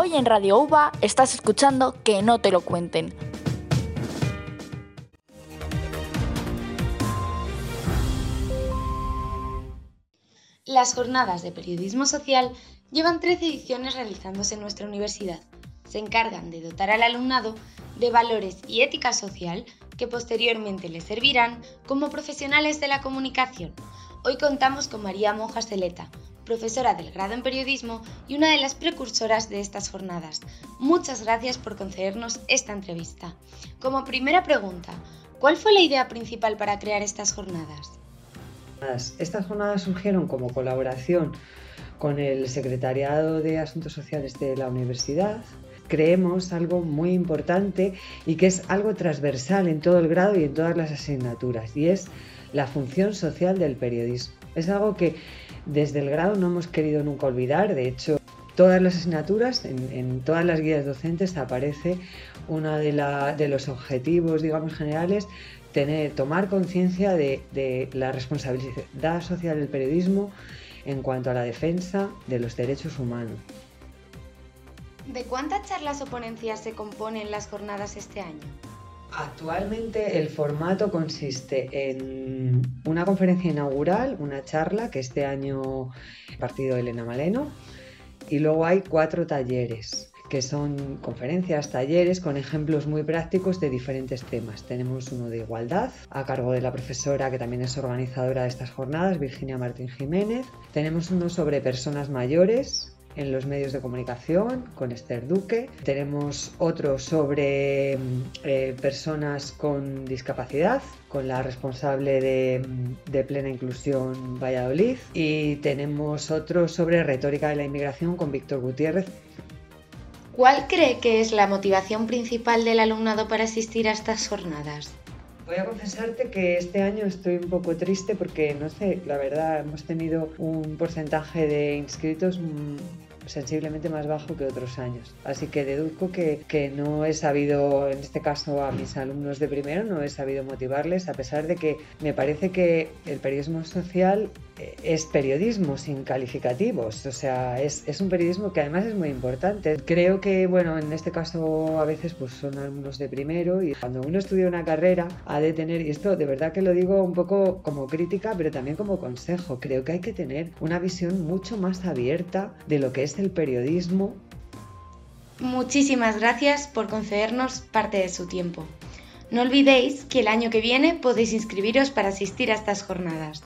Hoy en Radio UBA estás escuchando Que no te lo cuenten. Las jornadas de periodismo social llevan 13 ediciones realizándose en nuestra universidad. Se encargan de dotar al alumnado de valores y ética social que posteriormente les servirán como profesionales de la comunicación. Hoy contamos con María Monja Celeta, profesora del grado en periodismo y una de las precursoras de estas jornadas. Muchas gracias por concedernos esta entrevista. Como primera pregunta, ¿cuál fue la idea principal para crear estas jornadas? Estas jornadas surgieron como colaboración con el Secretariado de Asuntos Sociales de la Universidad. Creemos algo muy importante y que es algo transversal en todo el grado y en todas las asignaturas, y es la función social del periodismo. Es algo que desde el grado no hemos querido nunca olvidar, de hecho, todas las asignaturas, en, todas las guías docentes aparece uno de, de los objetivos, digamos, generales tener, tomar conciencia de, la responsabilidad social del periodismo en cuanto a la defensa de los derechos humanos. ¿De cuántas charlas o ponencias se componen las jornadas este año? Actualmente el formato consiste en una conferencia inaugural, una charla que este año ha partido Elena Maleno, y luego hay cuatro talleres que son conferencias, talleres con ejemplos muy prácticos de diferentes temas. Tenemos uno de igualdad a cargo de la profesora que también es organizadora de estas jornadas, Virginia Martín Jiménez. Tenemos uno sobre personas mayores en los medios de comunicación con Esther Duque. Tenemos otro sobre eh, personas con discapacidad con la responsable de, de, Plena Inclusión Valladolid y tenemos otro sobre retórica de la inmigración con Víctor Gutiérrez ¿Cuál cree que es la motivación principal del alumnado para asistir a estas jornadas? Voy a confesarte que este año estoy un poco triste porque, no sé, la verdad, hemos tenido un porcentaje de inscritos sensiblemente más bajo que otros años. Así que deduzco que, que, no he sabido, en este caso a mis alumnos de primero, no he sabido motivarles, a pesar de que me parece que el periodismo social es periodismo sin calificativos, o sea, es, es, un periodismo que además es muy importante. Creo que, bueno, en este caso a veces pues son alumnos de primero y cuando uno estudia una carrera ha de tener, y esto de verdad que lo digo un poco como crítica, pero también como consejo, creo que hay que tener una visión mucho más abierta de lo que es el periodismo. Muchísimas gracias por concedernos parte de su tiempo. No olvidéis que el año que viene podéis inscribiros para asistir a estas jornadas.